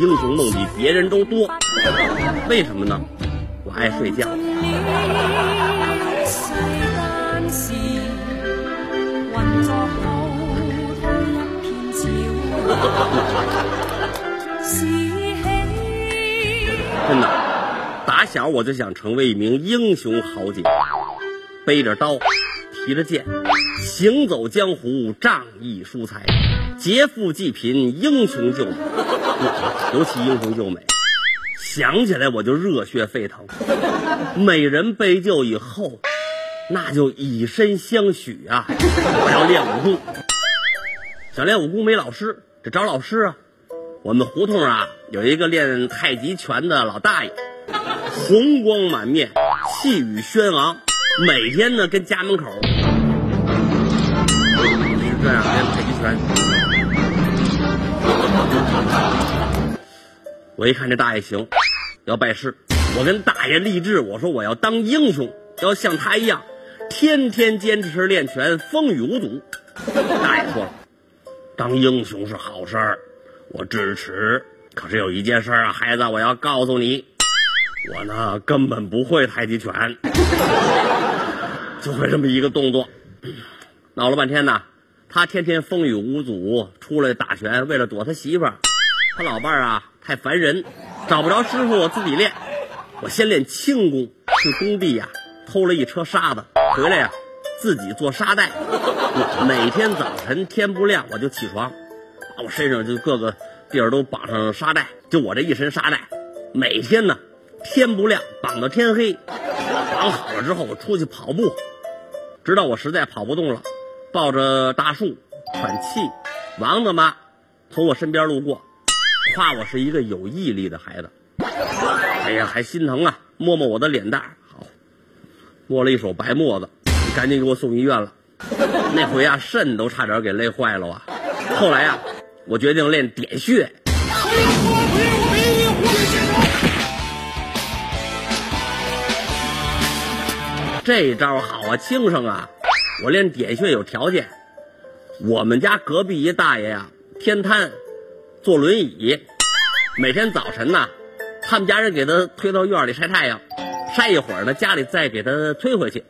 英雄梦比别人都多。为什么呢？我爱睡觉。真的，打小我就想成为一名英雄豪杰，背着刀，提着剑，行走江湖，仗义疏财，劫富济贫，英雄救美。尤其英雄救美，想起来我就热血沸腾。美人被救以后，那就以身相许啊！我要练武功，想练武功没老师，得找老师啊。我们胡同啊有一个练太极拳的老大爷，红光满面，气宇轩昂，每天呢跟家门口是这样练太极拳。我一看这大爷行，要拜师，我跟大爷立志，我说我要当英雄，要像他一样，天天坚持练拳，风雨无阻。大爷说，当英雄是好事儿。我支持，可是有一件事啊，孩子，我要告诉你，我呢根本不会太极拳，就会这么一个动作。闹了半天呢，他天天风雨无阻出来打拳，为了躲他媳妇儿，他老伴儿啊太烦人，找不着师傅，我自己练。我先练轻功，去工地呀偷了一车沙子，回来呀自己做沙袋。每天早晨天不亮我就起床。把我身上就各个地儿都绑上沙袋，就我这一身沙袋，每天呢，天不亮绑到天黑，绑好了之后我出去跑步，直到我实在跑不动了，抱着大树喘气。王大妈从我身边路过，夸我是一个有毅力的孩子。哎呀，还心疼啊，摸摸我的脸蛋，好，摸了一手白沫子，赶紧给我送医院了。那回啊，肾都差点给累坏了啊。后来呀。我决定练点穴，这招好啊，轻省啊！我练点穴有条件，我们家隔壁一大爷呀，偏瘫，坐轮椅，每天早晨呢，他们家人给他推到院里晒太阳，晒一会儿呢，家里再给他推回去，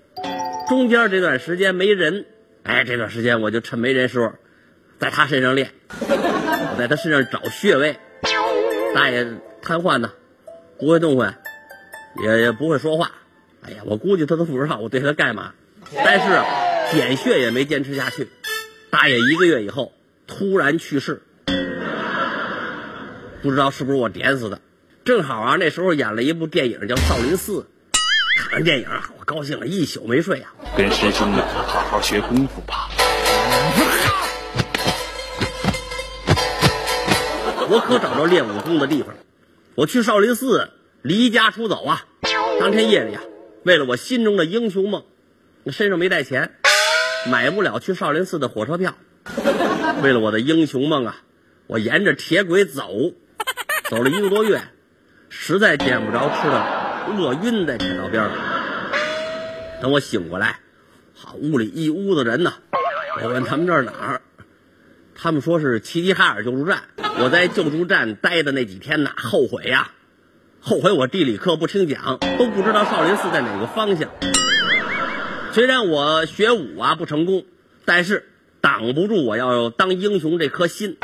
中间这段时间没人，哎，这段时间我就趁没人时候，在他身上练。我在他身上找穴位，大爷瘫痪呢，不会动弹，也也不会说话。哎呀，我估计他都不知道我对他干嘛。但是啊，点穴也没坚持下去。大爷一个月以后突然去世，不知道是不是我点死的。正好啊，那时候演了一部电影叫《少林寺》，看完电影啊，我高兴了一宿没睡啊。跟师兄们好好学功夫吧。我可找着练武功的地方，我去少林寺离家出走啊！当天夜里啊，为了我心中的英雄梦，我身上没带钱，买不了去少林寺的火车票。为了我的英雄梦啊，我沿着铁轨走，走了一个多月，实在见不着吃的，饿晕在铁道边上。等我醒过来，好，屋里一屋子人呢。我问他们这儿哪儿？他们说是齐齐哈尔救助站。我在救助站待的那几天呢，后悔呀，后悔我地理课不听讲，都不知道少林寺在哪个方向。虽然我学武啊不成功，但是挡不住我要当英雄这颗心。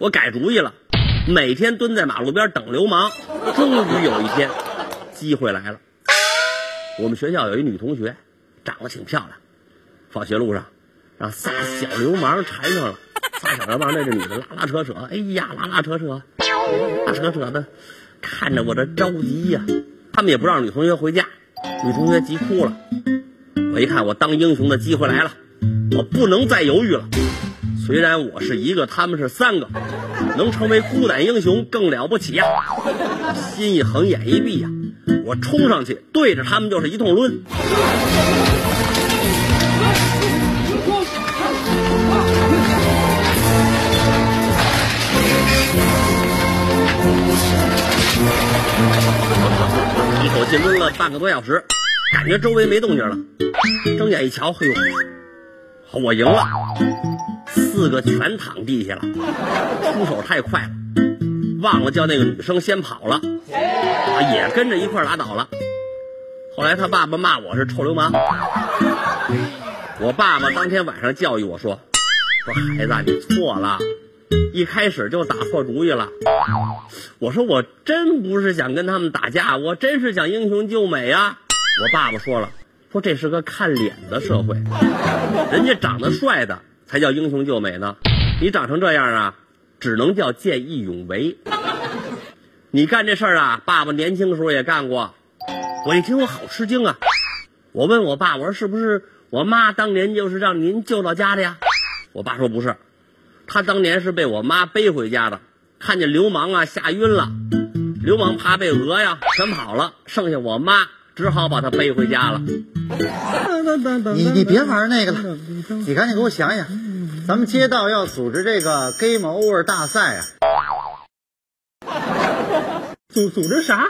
我改主意了，每天蹲在马路边等流氓。终于有一天，机会来了。我们学校有一女同学，长得挺漂亮，放学路上让仨小流氓缠上了。仨小流氓那这女的拉拉扯扯，哎呀，拉拉扯扯，拉扯扯的，看着我这着急呀。他们也不让女同学回家，女同学急哭了。我一看，我当英雄的机会来了，我不能再犹豫了。虽然我是一个，他们是三个，能成为孤胆英雄更了不起呀。心一横，眼一闭呀，我冲上去，对着他们就是一通抡。一口气抡了半个多小时，感觉周围没动静了。睁眼一瞧，嘿呦，我赢了！四个全躺地下了，出手太快了，忘了叫那个女生先跑了，也跟着一块拉倒了。后来他爸爸骂我是臭流氓，我爸爸当天晚上教育我说：“说孩子，你错了，一开始就打错主意了。”我说我真不是想跟他们打架，我真是想英雄救美啊！我爸爸说了，说这是个看脸的社会，人家长得帅的才叫英雄救美呢，你长成这样啊，只能叫见义勇为。你干这事儿啊，爸爸年轻的时候也干过。我一听我好吃惊啊！我问我爸，我说是不是我妈当年就是让您救到家的呀？我爸说不是，他当年是被我妈背回家的，看见流氓啊吓晕了，流氓怕被讹呀，全跑了，剩下我妈只好把他背回家了。你你别玩那个了，你赶紧给我想想，咱们街道要组织这个 Game Over 大赛啊！组组织啥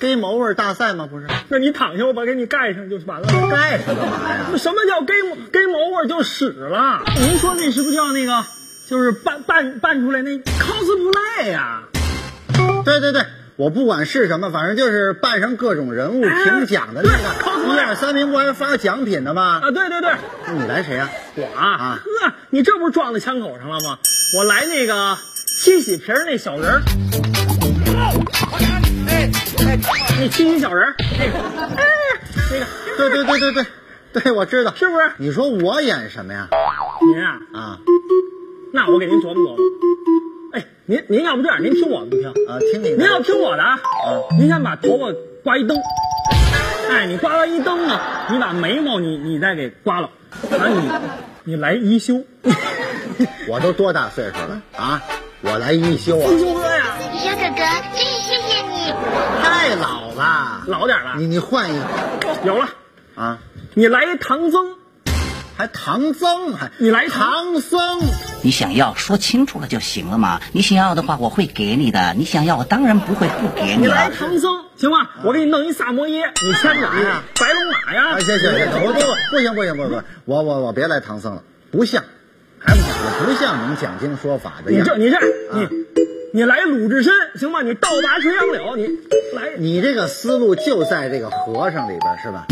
？Game Over 大赛吗？不是，那你躺下，我把给你盖上就完了。盖上干嘛呀？什么叫 game game over 就屎了？您说那是不是叫那个，就是扮扮扮出来那 cosplay 呀、对对对，我不管是什么，反正就是扮上各种人物哎评奖的那个 一二三名不还发奖品的吗？啊？对对对，那你来谁呀、我啊，啊呵，你这不是撞在枪口上了吗？我来那个七喜皮儿那小人儿，哎那七喜小人儿，那个，哎，那个，对对对对对，对，我知道。是不是？你说我演什么呀？您啊，啊那我给您琢磨琢磨。哎，您您要不这样，您听我的不听？啊，听你的。您要听我的啊，您先把头发刮一灯，哎，你刮完一灯呢，你把眉毛你你再给刮了，完你你来一修，我都多大岁数了啊？我来一修啊，一休哥呀，小哥哥，真是谢谢你。太老了。老点了，你你换一个有了，啊，你来一唐僧，还唐僧还你来唐唐僧，你想要说清楚了就行了嘛。你想要的话，我会给你的。你想要，我当然不会不给你你来。唐僧行吗？我给你弄一萨摩耶，你牵着你白龙马呀啊，，行行行，我不不行不行不行，我我我别来唐僧了，不像，还不像，我不像你们讲经说法的样你这。你这啊你你来鲁智深行吗？你倒拔垂杨柳，你来你这个思路就在这个和尚里边是吧？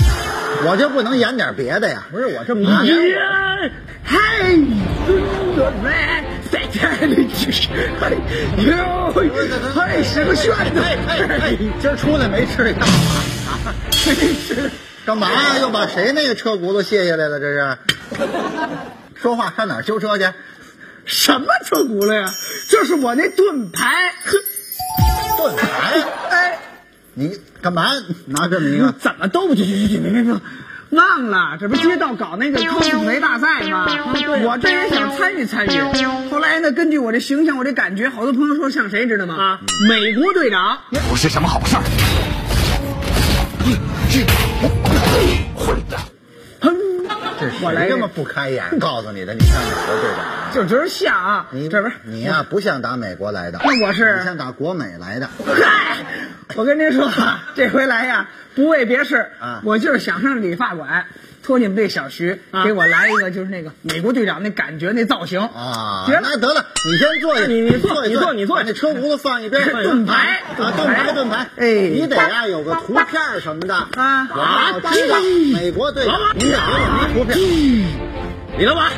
我就不能演点别的呀？不是我这么啊一演，嗨，孙子来，在这里就是，哎呦，还是个炫子，哎哎哎，今儿出来没吃干嘛啊？没吃干嘛呀？又把谁那个车轱辘卸下来了？这是？说话上哪儿修车去？什么车轱辘呀？这是我那盾牌，盾牌？哎，你干嘛拿这么一个？怎么都不去去去去别别别！忘了，这不街道搞那个 cosplay 大赛吗？我这也想参与参与。后来呢，根据我这形象，我这感觉，好多朋友说像谁知道吗？啊，美国队长。不是什么好事儿。这我来这么不开眼？告诉你的，你像美国队长。就直像啊，你这不是你呀、不像打美国来的，那我是你像打国美来的。嗨，我跟您说，这回来呀，不为别事，啊。我就是想上理发馆，托你们这小徐、给我来一个，就是那个美国队长那感觉那造型。啊，绝了那得了，你先坐下，你你坐你坐你坐。把那车轱辘放一边，盾牌。啊，盾牌盾牌，哎。你得啊有个图片什么的。啊我要知道美国队长，您得给我一图片。李老板，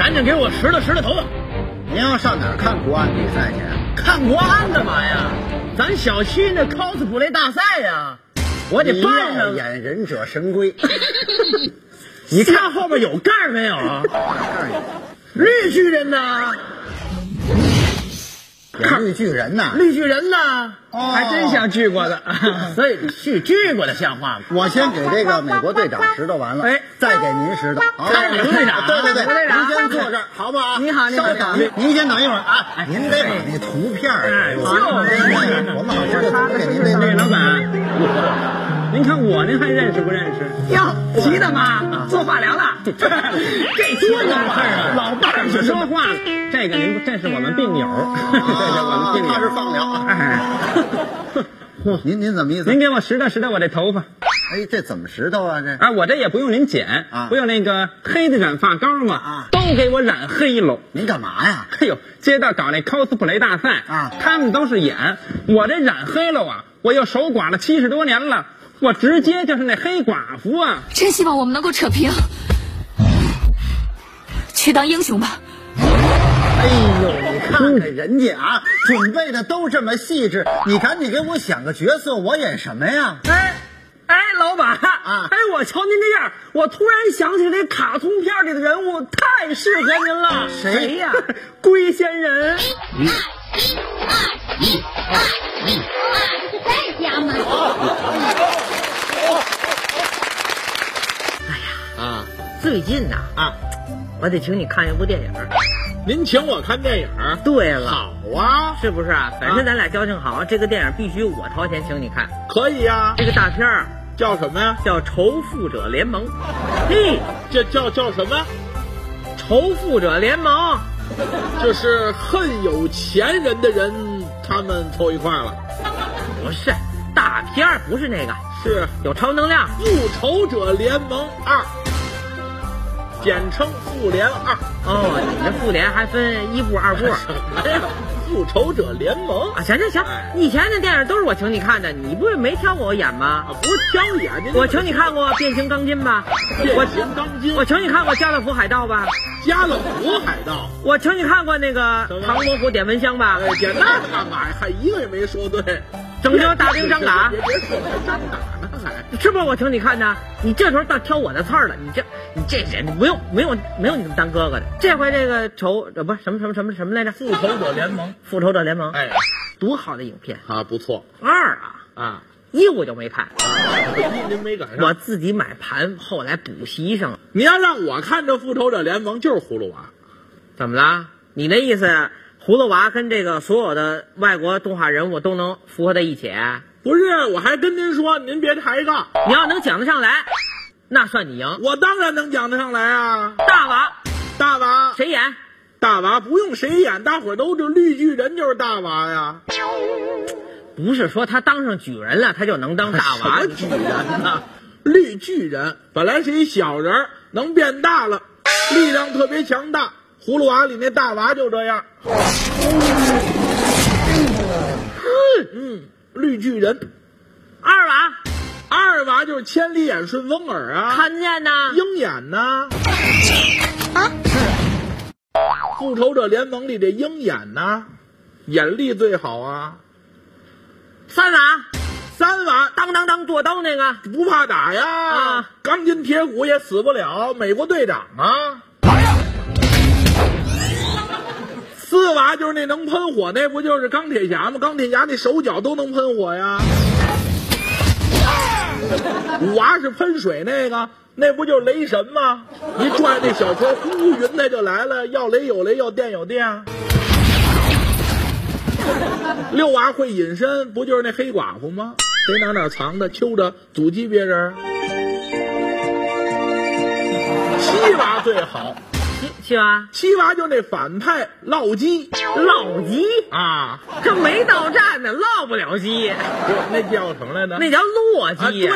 赶紧给我拾掇拾掇头发。您要上哪儿看国安比赛去？看国安干嘛呀？咱小区那 cosplay 大赛呀，我得扮上。演忍者神龟，你看后边有盖儿没有啊？绿巨人呢？演绿巨人呐。绿巨人呢？哦还真像锯过的。所以去锯过的像话吗？我先给这个美国队长拾掇完了，哎再给您拾掇。好吧看美国队长对对 对，队长您先坐这儿，好不好？你好你好稍等您先等一会儿啊，您得把那图片儿给我。就是我们好知道怎么给您这那老板，您看我，您还认识不认识？哟，齐大妈？做化疗了？这多老伴儿啊！老伴儿是说话了。这个您，这是我们病友，这是我们病友。他是放疗 您您怎么意思您？给我拾掇拾掇我这头发。哎，这怎么石头啊？这啊，我这也不用您剪啊不用那个黑的染发膏嘛，啊都给我染黑喽。您干嘛呀？哎呦，街道搞那 cosplay 大赛啊他们都是演，我这染黑了啊，我又守寡了七十多年了，我直接就是那黑寡妇啊！真希望我们能够扯平，去当英雄吧。哎呦，你看看人家啊，准备的都这么细致，你赶紧给我想个角色，我演什么呀？哎。哎，老板啊哎，我瞧您这样，我突然想起那卡通片里的人物，太适合您了。谁呀龟仙人。一、二、一、二、一、二、一、二在家吗？最近呐啊，我得请你看一部电影。您请我看电影，对了，好啊，是不是啊？反正咱俩交情好，这个电影必须我掏钱请你看。可以呀、这个大片儿叫什么呀？叫《仇富者联盟》，嘿，这叫叫什么？《仇富者联盟》就是恨有钱人的人，他们凑一块儿了。不是大片儿，不是那个，是有超能量。复仇者联盟二，简称复联二。哦，你这复联还分一部、二部 什么呀？复仇者联盟啊？行行行哎，以前的电影都是我请你看的，你不是没挑过我演吗？啊，不是挑眼睛，我请你看过《变形钢筋》吧？变形钢筋我请你看过《家乐福海盗》吧？加勒福海盗。我请你看过那个《唐伯虎点蚊香》吧？哎，姐，那干嘛呀？还一个也没说对。拯救大兵张嘎别别别说张嘎呢还。是不是我请你看的？你这时候倒挑我的刺儿了，你这你这人不用没有没有你这么当哥哥的。这回这个仇呃不什么什么什么什么来着？复仇者联盟，复仇者联盟，哎，多好的影片！啊，不错二啊，啊，一我就没看，一您没赶上。我自己买盘，后来补习上了。你要让我看这复仇者联盟，就是葫芦娃。怎么了？你那意思，葫芦娃跟这个所有的外国动画人物都能符合在一起？不是，我还跟您说，您别抬杠，你要能讲得上来，那算你赢。我当然能讲得上来啊。大娃大娃，谁演？大娃不用谁演，大伙儿都知道绿巨人就是大娃呀。不是说他当上举人了，他就能当大娃什么？巨人呐？绿巨人本来是一小人儿，能变大了，力量特别强大。葫芦娃里那大娃就这样。嗯，绿巨人。二娃二娃就是千里眼顺风耳啊，看得见呐？鹰眼呐？啊，复仇者联盟里的鹰眼呐，眼力最好啊。三娃三娃当当当剁刀那个，不怕打呀，啊钢筋铁骨也死不了，美国队长啊。四娃就是那能喷火，那不就是钢铁侠吗？钢铁侠那手脚都能喷火呀。五娃是喷水那个，那不就是雷神吗？一转那小车，呼云彩就来了，要雷有雷，要电有电。六娃会隐身，不就是那黑寡妇吗？谁哪哪藏的，揪着阻击别人。七娃最好，七七娃。七娃就那反派烙鸡。烙鸡，啊，这没到站呢，烙不了鸡，那叫什么来着？那叫洛啊，鸡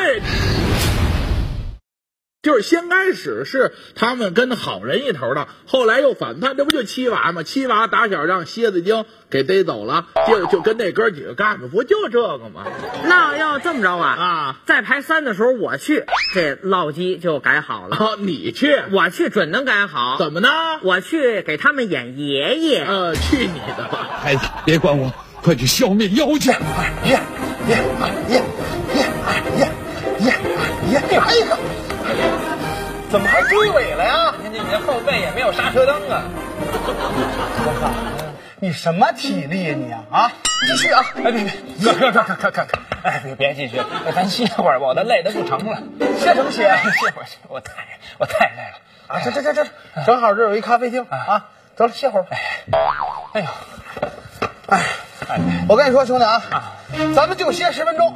就是先开始是他们跟好人一头的，后来又反叛，这不就七娃吗？七娃打小让蝎子精给逮走了，就就跟那哥几个干的，不就这个吗？那要这么着啊啊，在排三的时候我去，这烙鸡就改好了。啊，你去我去准能改好。怎么呢？我去给他们演爷爷。呃，去你的吧！孩子，别管我，快去消灭妖精！耶耶耶耶耶耶耶！哎呀，怎么还追尾了呀？你这后背也没有刹车灯啊！你什么体力呀你啊？啊，继续啊！哎，别别，可可可可可可，哎，别别继续，咱歇会儿吧，我都累得不成了。歇什么歇？歇会儿，我太我太累了。啊，这这这这，正好这有一咖啡厅啊，走了，歇会儿。哎呦，哎，我跟你说，兄弟啊，咱们就歇十分钟，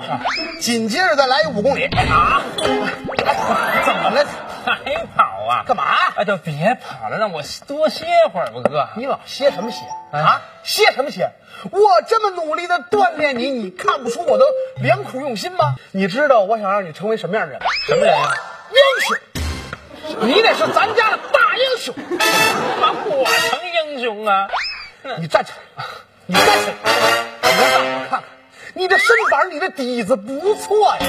紧接着再来一五公里。啊，怎么了？还跑啊。干嘛？哎，就别跑了，让我多歇会儿吧，哥。你老歇什么歇啊？歇什么歇？我这么努力的锻炼你，你看不出我的良苦用心吗？你知道我想让你成为什么样的人？什么人呀？英雄！你得是咱家的大英雄。把我成英雄啊！你站起来，你站起来，你让大伙看看，你的身板，你这底子不错呀。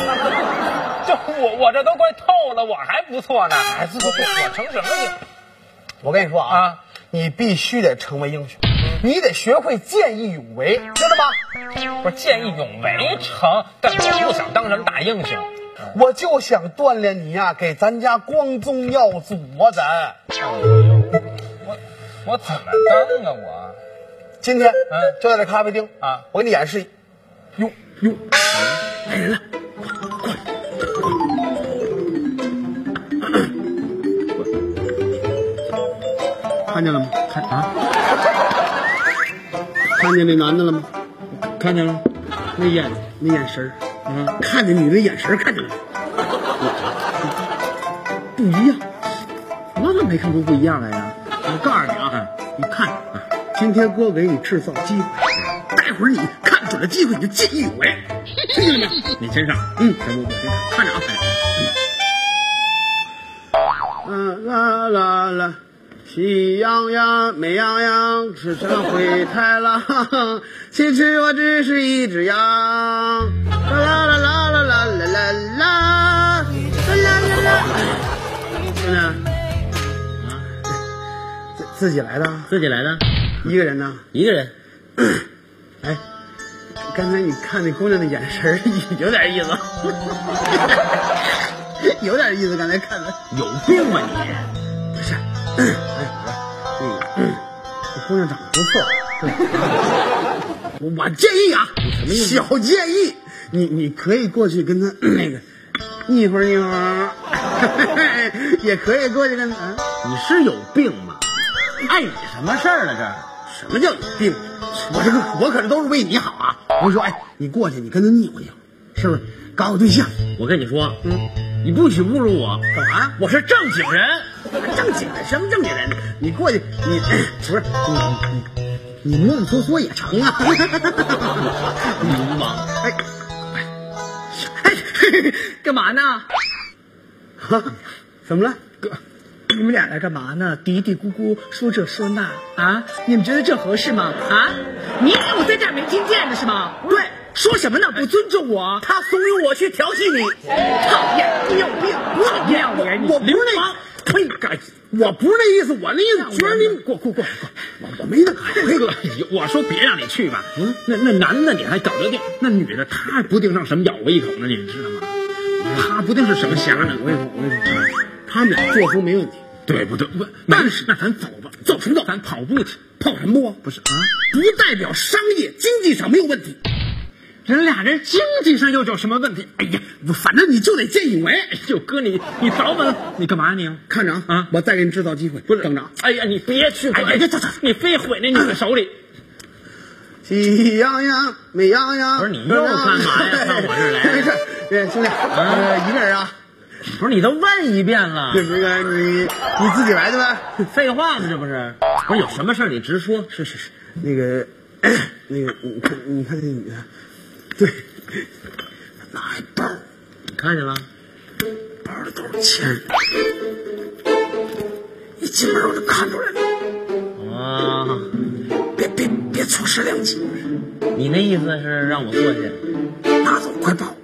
这我我这都快透了，我还不错呢，孩子都不我成什么英？我跟你说啊，啊你必须得成为英雄，你得学会见义勇为，知道吗？不是见义勇为成，但我不想当什么大英雄。我就想锻炼你呀、给咱家光宗耀祖啊！咱我我怎么当啊我？今天嗯就在这咖啡厅啊，我给你演示。哟哟，来人了，看见了吗？看啊，看见那男的了吗？看见了？那眼那眼神儿，嗯，看见你的眼神儿看见了吗？不一样，我怎么没看出不一样来呀？我告诉你啊，你看，今天哥给你制造机会，待会儿你看准了机会你就见义勇为，听见了没有？你先上，嗯，我我先上看着啊。嗯啦啦啦，喜羊羊，美羊羊，吃成灰太狼。其实我只是一只羊。啦啦啦啦啦啦啦啦啦，啦啦啦。啊，自自己来的，自己来的，一个人呢？一个人。哎，刚才你看那姑娘的眼神儿有点意思，有点意思。刚才看的有病吧你？不是，哎，我说那个，这姑娘长得不错，对我我建议啊，什么意思小建议，你你可以过去跟她 那个腻会儿腻会儿，也可以过去跟她。你是有病吗？碍你什么事儿了这？什么叫有病？我这个我可是都是为你好啊！我跟你说，哎，你过去，你跟他腻歪腻乎，是不是？搞个对象，我跟你说，嗯，你不许侮辱我，干嘛？我是正经人。正经人，什么正经人？你过去，你不是你你你摸摸索索也成啊！流氓！哎哎，干嘛呢？哈怎么了？哥，你们俩来干嘛呢？嘀嘀咕咕说这说那啊？你们觉得这合适吗？啊？你以为我在这儿没听见的是吗？对，说什么呢？不尊重我，他怂恿我去调戏你，讨厌，你有病，讨厌我我不是那，呸！该我不是那意思，我那意思觉得你过过过过，我我没那辉哥，我说别让你去吧。嗯，那那男的你还搞得定，那女的她不定让什么咬我一口呢，你知道吗？她不定是什么侠呢。我跟你说，我跟你说，他们俩作风没问题。对不对？不，但是那咱走吧，走什么走？咱跑步去，跑什么步啊？不是啊，不代表商业经济上没有问题。人俩人经济上又有什么问题？哎呀，反正你就得见义勇为。哎呦，哥你你早晚你干嘛你？看着啊，啊我再给你制造机会。不是等着。哎呀，你别去！哎呀呀，走走，你非毁那女的手里。喜羊羊，美羊羊。不是你又干嘛呀 上我这儿来没事，对，兄弟，呃，一个人啊，不是你都问一遍了，你你自己来的呗。废话吗？这不是？不是有什么事儿你直说。是是是，那个 那个，你看你看那女的，对，拿一包，你看见了？包里都是钱，一进门我就看出来了，啊，别别别错失良机，你那意思是让我过去？拿走快跑！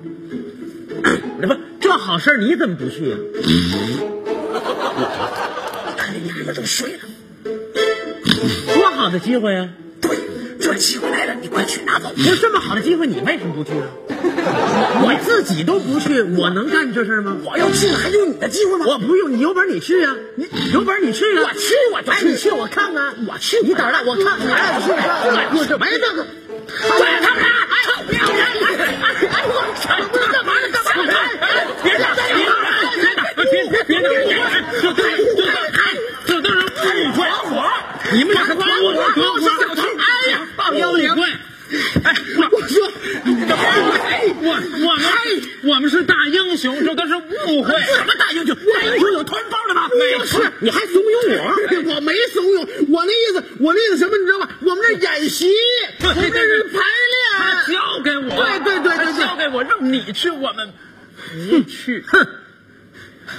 好事儿你怎么不去啊？看那娘们都睡了，多好的机会啊！对，这机会来了，你快去拿走。不是这么好的机会，你为什么不去啊？我自己都不去，我能干这事儿吗？我要去，还用你的机会吗？我不用，你有本事你去呀、你有本事你去呀、我去我就去哎，你去我看看，我去，你胆儿大，我看看，我，去看，我去没这个，对他们，哎，别别别，哎，我干嘛呢？干嘛呢？哎，别打，别打，别别别打，别打，这都这都这都是误会，我你们我得我小头，哎呀，报妖灵，哎，我说，我我们我们是大英雄，这都是误会。什么大英雄？大英雄有团包的吗？没错是，你还怂恿我？我？没怂恿，我？那意思，我？那意思什么？你知道吗？我？们这演习，我？们这是排练他。交给我，对对对对对他交给我，让你去，我？们不去。哼，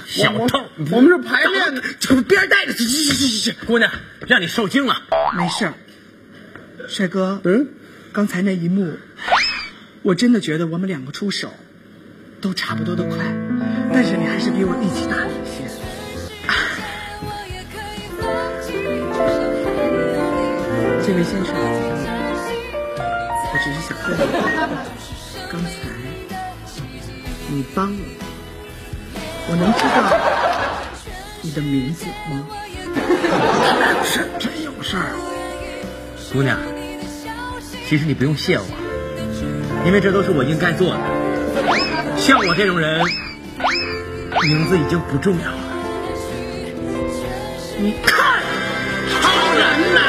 小偷，我们是排练的，就边儿待着。去去去去去，姑娘，让你受惊了。没事儿，帅哥，嗯，刚才那一幕，我真的觉得我们两个出手都差不多的快，但是你还是比我力气大了一些。这位先生，我只是想问你，刚才你帮我，我能知道你的名字吗？是真有事儿。姑娘，其实你不用谢我，因为这都是我应该做的。像我这种人，名字已经不重要了。你看，超人呐！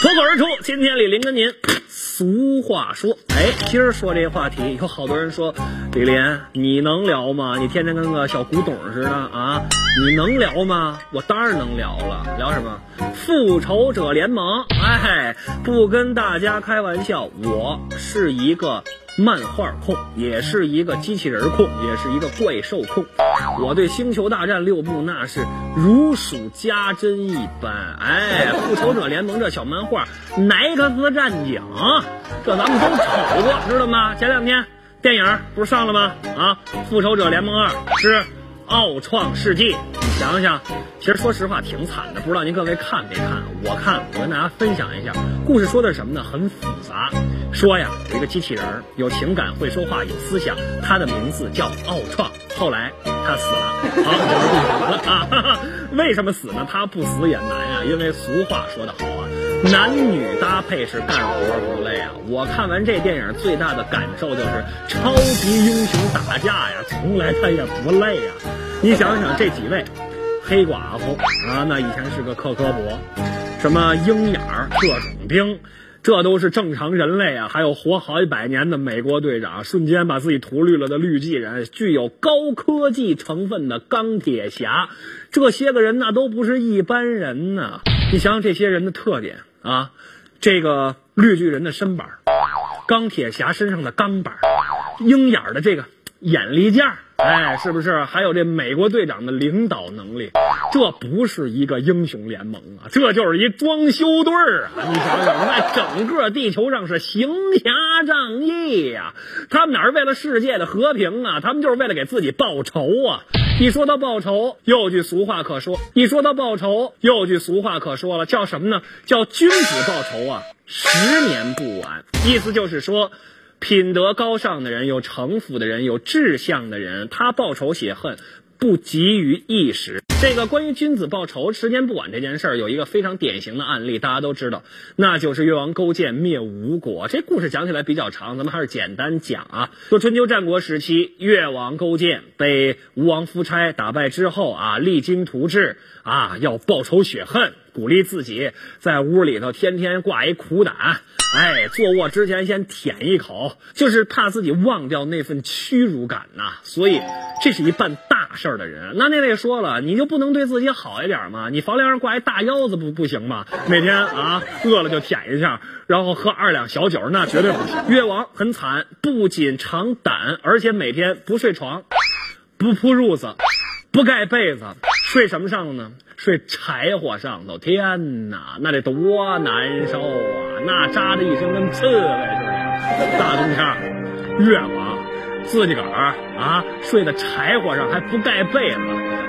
脱口而出，今天李林跟您俗话说，哎，今儿说这话题，有好多人说，李林，你能聊吗？你天天跟个小古董似的啊，你能聊吗？我当然能聊了，聊什么？复仇者联盟。哎，不跟大家开玩笑，我是一个漫画控，也是一个机器人控，也是一个怪兽控。我对星球大战六部那是如数家珍一般。哎，复仇者联盟这小漫画，奈克斯战警，这咱们都瞅过，知道吗？前两天电影不是上了吗？啊，复仇者联盟二之奥创世纪，你想想，其实说实话挺惨的，不知道您各位看没看？我看，我跟大家分享一下，故事说的是什么呢？很复杂。说呀，有一个机器人，有情感，会说话，有思想，他的名字叫奥创。后来他死了，好，故事完了啊。为什么死呢？他不死也难啊，因为俗话说得好啊，男女搭配是干活不累啊。我看完这电影最大的感受就是，超级英雄打架呀，从来他也不累呀。你想想这几位，黑寡妇啊，那以前是个克科伯，什么鹰眼儿、特种兵。这都是正常人类啊！还有活好几百年的美国队长，瞬间把自己涂绿了的绿巨人，具有高科技成分的钢铁侠，这些个人那都不是一般人呐！你想想这些人的特点啊，这个绿巨人的身板，钢铁侠身上的钢板，鹰眼的这个眼力劲儿，哎，是不是？还有这美国队长的领导能力，这不是一个英雄联盟啊，这就是一装修队儿啊！你想想，那整个地球上是行侠仗义呀、他们哪是为了世界的和平啊？他们就是为了给自己报仇啊！一说到报仇，又有句俗话可说；一说到报仇，又有句俗话可说了，叫什么呢？叫君子报仇啊，十年不晚。意思就是说。品德高尚的人，有城府的人，有志向的人，他报仇雪恨不急于一时。这个关于君子报仇、时间不晚这件事儿，有一个非常典型的案例，大家都知道，那就是越王勾践灭吴国。这故事讲起来比较长，咱们还是简单讲啊。说春秋战国时期，越王勾践被吴王夫差打败之后啊，励精图治啊，要报仇雪恨，鼓励自己在屋里头天天挂一苦胆。哎，坐卧之前先舔一口，就是怕自己忘掉那份屈辱感呐、所以这是一办大事儿的人。那那位说了，你就不能对自己好一点吗？你房梁上挂一大腰子不不行吗？每天啊饿了就舔一下，然后喝二两小酒，那绝对不行。越王很惨，不仅尝胆，而且每天不睡床，不铺褥子，不盖被子，睡什么上呢？睡柴火上头。天哪，那得多难受啊！那扎的一身跟刺猬似的。大冬天儿，越王自己个儿啊睡在柴火上还不盖被子，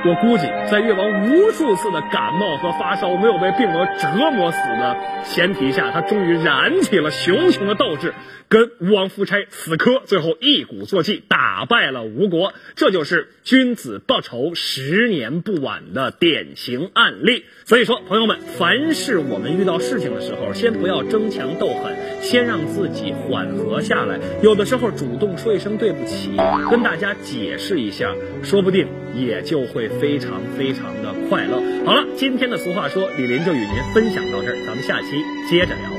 我估计在越王无数次的感冒和发烧没有被病魔折磨死的前提下，他终于燃起了熊熊的斗志，跟吴王夫差死磕，最后一鼓作气打败了吴国。这就是君子报仇，十年不晚的典型案例。所以说，朋友们，凡是我们遇到事情的时候，先不要争强斗狠，先让自己缓和下来。有的时候主动说一声对不起，跟大家解释一下，说不定也就会非常非常的快乐。好了，今天的俗话说，李林就与您分享到这儿，咱们下期接着聊。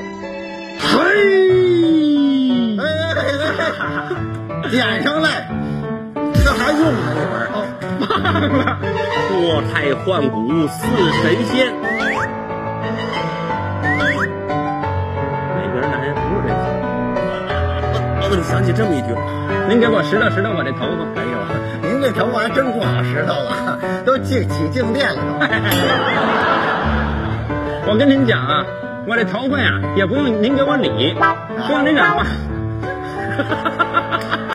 嘿。哎哎哎哎捡上来，这还用呢一会儿。哦，忘了。脱胎换骨似神仙。那边男人不是这些。我怎么想起这么一句话？您给我拾掇拾掇我这头发。哎呦，您这头发还真不好拾掇了，都起起静电了都。我跟您讲啊，我这头发呀，也不用您给我理，不用您染发。